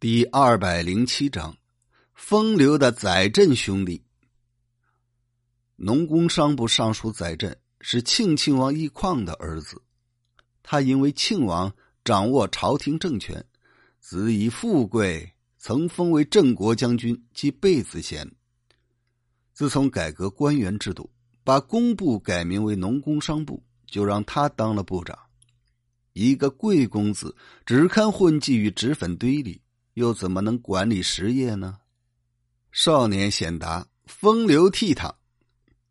第二百零七章，风流的载振兄弟。农工商部尚书载振是庆亲王奕匡的儿子，他因为庆王掌握朝廷政权，子以富贵，曾封为镇国将军及贝子衔。自从改革官员制度，把工部改名为农工商部，就让他当了部长。一个贵公子只堪混迹于脂粉堆里。又怎么能管理实业呢？少年显达，风流倜傥。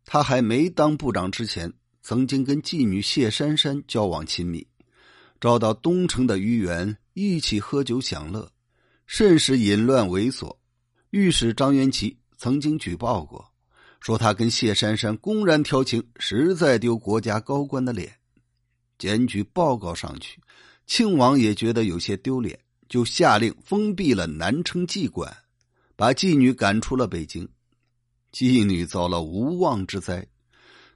他还没当部长之前，曾经跟妓女谢珊珊交往亲密，找到东城的余园一起喝酒享乐，甚是淫乱猥琐。御史张元奇曾经举报过，说他跟谢珊珊公然调情，实在丢国家高官的脸。检举报告上去，庆王也觉得有些丢脸。就下令封闭了南城妓馆，把妓女赶出了北京。妓女遭了无妄之灾。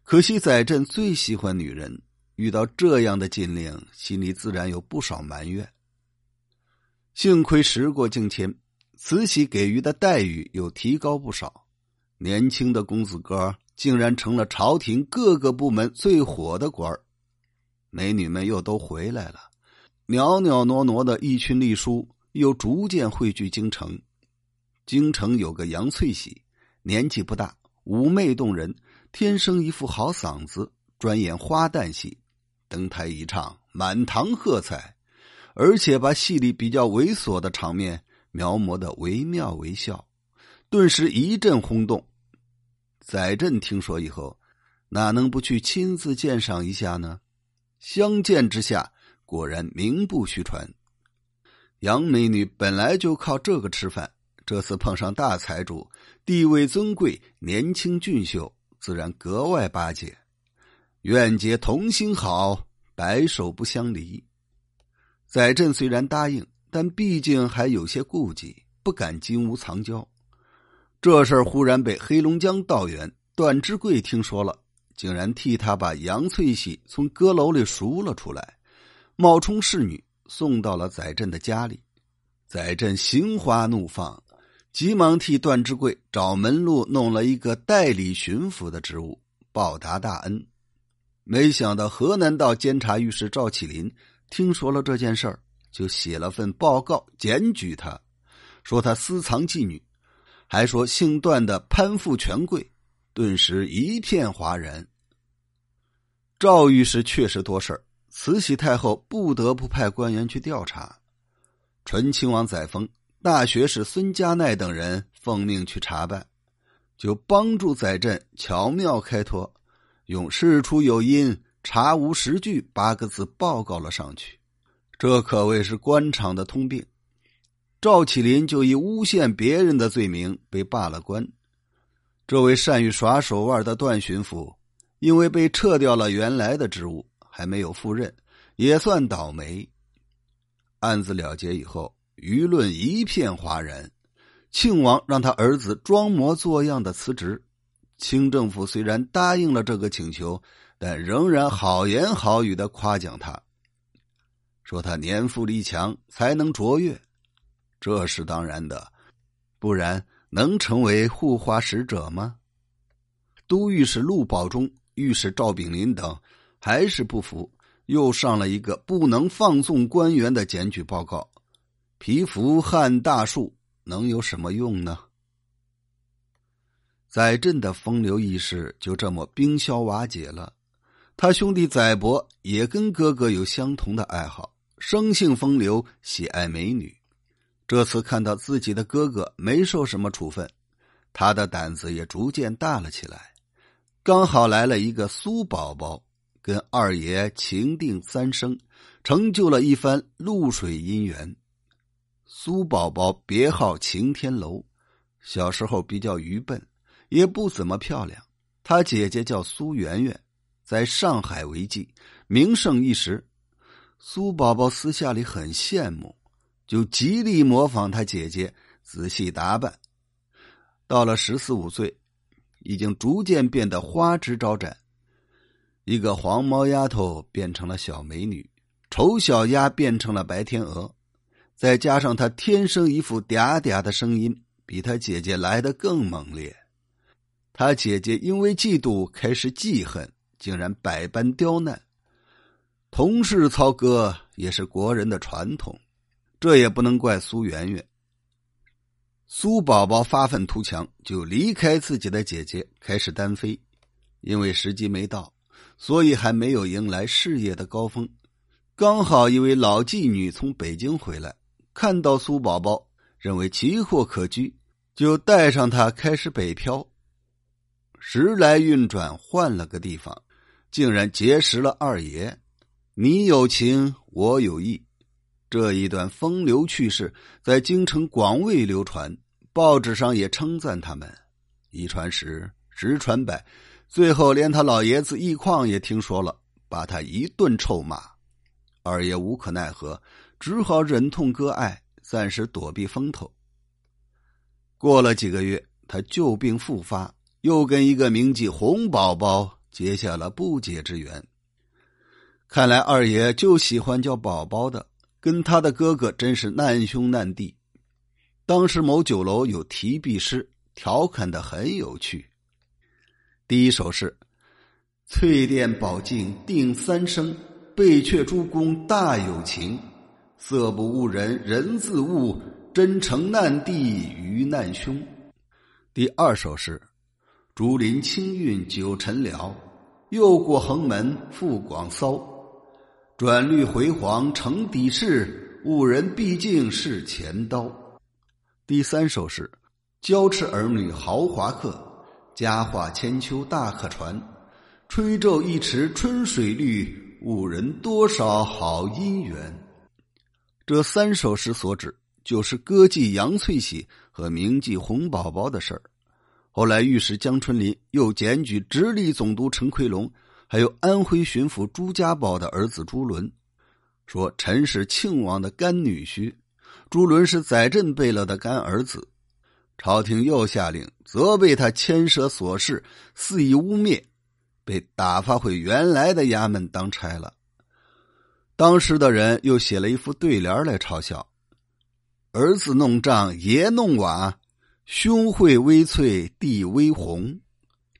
可惜载振最喜欢女人，遇到这样的禁令，心里自然有不少埋怨。幸亏时过境迁，慈禧给予的待遇又提高不少。年轻的公子哥竟然成了朝廷各个部门最火的官美女们又都回来了。袅袅挪挪的一群隶书又逐渐汇聚京城。京城有个杨翠喜，年纪不大，妩媚动人，天生一副好嗓子，专演花旦戏，登台一唱，满堂喝彩，而且把戏里比较猥琐的场面描摹的惟妙惟肖，顿时一阵轰动。载振听说以后，哪能不去亲自鉴赏一下呢？相见之下。果然名不虚传，杨美女本来就靠这个吃饭，这次碰上大财主，地位尊贵，年轻俊秀，自然格外巴结。愿结同心好，白首不相离。载振虽然答应，但毕竟还有些顾忌，不敢金屋藏娇。这事儿忽然被黑龙江道员段之贵听说了，竟然替他把杨翠喜从阁楼里赎了出来。冒充侍女送到了载振的家里，载振心花怒放，急忙替段之贵找门路，弄了一个代理巡抚的职务，报答大恩。没想到河南道监察御史赵启林听说了这件事儿，就写了份报告检举他，说他私藏妓女，还说姓段的攀附权贵，顿时一片哗然。赵御史确实多事儿。慈禧太后不得不派官员去调查，醇亲王载沣、大学士孙家鼐等人奉命去查办，就帮助载振巧妙开脱，用“事出有因，查无实据”八个字报告了上去。这可谓是官场的通病。赵启林就以诬陷别人的罪名被罢了官。这位善于耍手腕的段巡抚，因为被撤掉了原来的职务。还没有赴任，也算倒霉。案子了结以后，舆论一片哗然。庆王让他儿子装模作样的辞职。清政府虽然答应了这个请求，但仍然好言好语的夸奖他，说他年富力强，才能卓越。这是当然的，不然能成为护花使者吗？都御史陆宝忠、御史赵炳麟等。还是不服，又上了一个不能放纵官员的检举报告。蚍蜉撼大树，能有什么用呢？载振的风流意识就这么冰消瓦解了。他兄弟载伯也跟哥哥有相同的爱好，生性风流，喜爱美女。这次看到自己的哥哥没受什么处分，他的胆子也逐渐大了起来。刚好来了一个苏宝宝。跟二爷情定三生，成就了一番露水姻缘。苏宝宝别号晴天楼，小时候比较愚笨，也不怎么漂亮。他姐姐叫苏媛媛，在上海为妓，名声一时。苏宝宝私下里很羡慕，就极力模仿他姐姐，仔细打扮。到了十四五岁，已经逐渐变得花枝招展。一个黄毛丫头变成了小美女，丑小鸭变成了白天鹅，再加上她天生一副嗲嗲的声音，比她姐姐来的更猛烈。他姐姐因为嫉妒开始记恨，竟然百般刁难。同是操戈也是国人的传统，这也不能怪苏媛媛。苏宝宝发愤图强，就离开自己的姐姐，开始单飞。因为时机没到，所以还没有迎来事业的高峰。刚好一位老妓女从北京回来，看到苏宝宝，认为奇货可居，就带上他开始北漂。时来运转，换了个地方，竟然结识了二爷。你有情，我有意，这一段风流趣事在京城广为流传，报纸上也称赞他们。一传十，十传百，最后连他老爷子易况也听说了，把他一顿臭骂。二爷无可奈何，只好忍痛割爱，暂时躲避风头。过了几个月，他旧病复发。又跟一个名妓洪宝宝结下了不解之缘。看来二爷就喜欢叫宝宝的，跟他的哥哥真是难兄难弟。当时某酒楼有题壁诗，调侃的很有趣。第一首是：“翠殿宝镜定三生，贝阙诸公大有情。色不误人人自误，真诚难弟于难兄。”第二首是。竹林清韵九尘了，又过横门复广骚。转绿回黄成底事，误人毕竟是前刀。第三首是：娇痴儿女豪华客，佳话千秋大可传。吹皱一池春水绿，误人多少好姻缘。这三首诗所指，就是歌妓杨翠喜和名妓洪宝宝的事儿。后来，御史江春林又检举直隶总督陈奎龙，还有安徽巡抚朱家宝的儿子朱伦，说陈是庆王的干女婿，朱伦是载振贝勒的干儿子。朝廷又下令责备他牵涉琐事，肆意污蔑，被打发回原来的衙门当差了。当时的人又写了一副对联来嘲笑：“儿子弄帐，爷弄瓦。”兄会微翠，弟微红，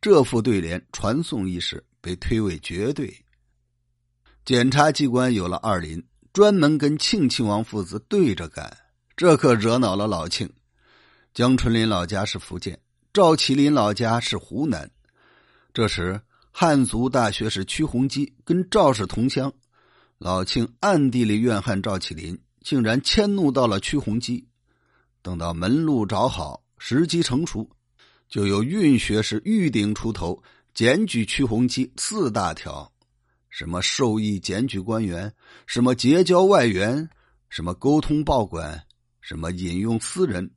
这副对联传颂一时，被推为绝对。检察机关有了二林，专门跟庆亲王父子对着干，这可惹恼了老庆。江春林老家是福建，赵启林老家是湖南。这时汉族大学士屈鸿基跟赵氏同乡，老庆暗地里怨恨赵启林，竟然迁怒到了屈鸿基。等到门路找好。时机成熟，就有运学士玉鼎出头检举屈鸿基四大条：什么授意检举官员，什么结交外援，什么沟通报馆，什么引用私人。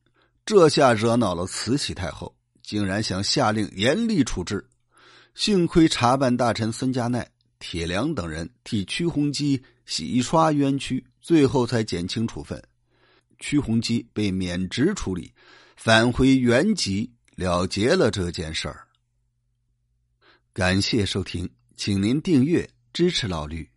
这下惹恼了慈禧太后，竟然想下令严厉处置。幸亏查办大臣孙家鼐、铁良等人替屈鸿基洗刷冤屈，最后才减轻处分。屈鸿基被免职处理。返回原籍，了结了这件事儿。感谢收听，请您订阅支持老绿。